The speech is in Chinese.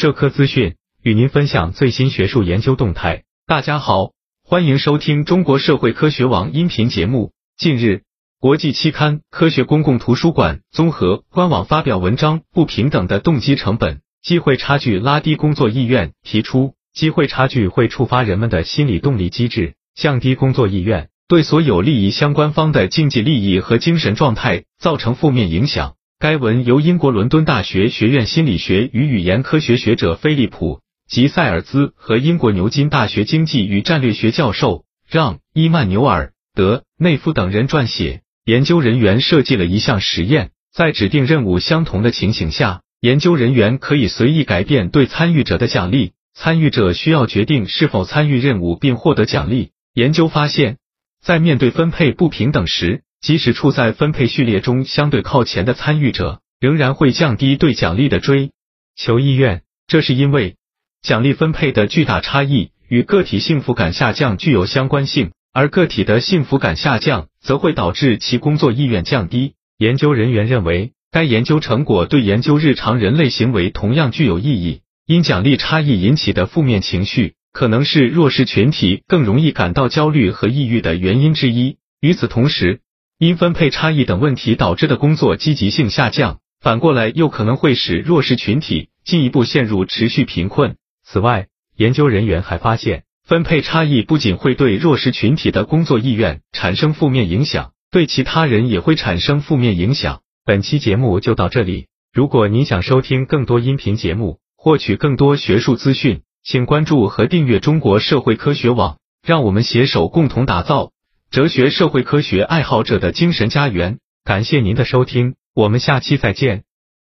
社科资讯与您分享最新学术研究动态。大家好，欢迎收听中国社会科学网音频节目。近日，国际期刊《科学公共图书馆》综合官网发表文章《不平等的动机成本：机会差距拉低工作意愿》，提出机会差距会触发人们的心理动力机制，降低工作意愿，对所有利益相关方的经济利益和精神状态造成负面影响。该文由英国伦敦大学学院心理学与语言科学学者菲利普·吉塞尔兹和英国牛津大学经济与战略学教授让·伊曼纽尔·德内夫等人撰写。研究人员设计了一项实验，在指定任务相同的情形下，研究人员可以随意改变对参与者的奖励。参与者需要决定是否参与任务并获得奖励。研究发现，在面对分配不平等时，即使处在分配序列中相对靠前的参与者，仍然会降低对奖励的追求意愿。这是因为奖励分配的巨大差异与个体幸福感下降具有相关性，而个体的幸福感下降则会导致其工作意愿降低。研究人员认为，该研究成果对研究日常人类行为同样具有意义。因奖励差异引起的负面情绪，可能是弱势群体更容易感到焦虑和抑郁的原因之一。与此同时，因分配差异等问题导致的工作积极性下降，反过来又可能会使弱势群体进一步陷入持续贫困。此外，研究人员还发现，分配差异不仅会对弱势群体的工作意愿产生负面影响，对其他人也会产生负面影响。本期节目就到这里，如果您想收听更多音频节目，获取更多学术资讯，请关注和订阅中国社会科学网，让我们携手共同打造。哲学社会科学爱好者的精神家园，感谢您的收听，我们下期再见。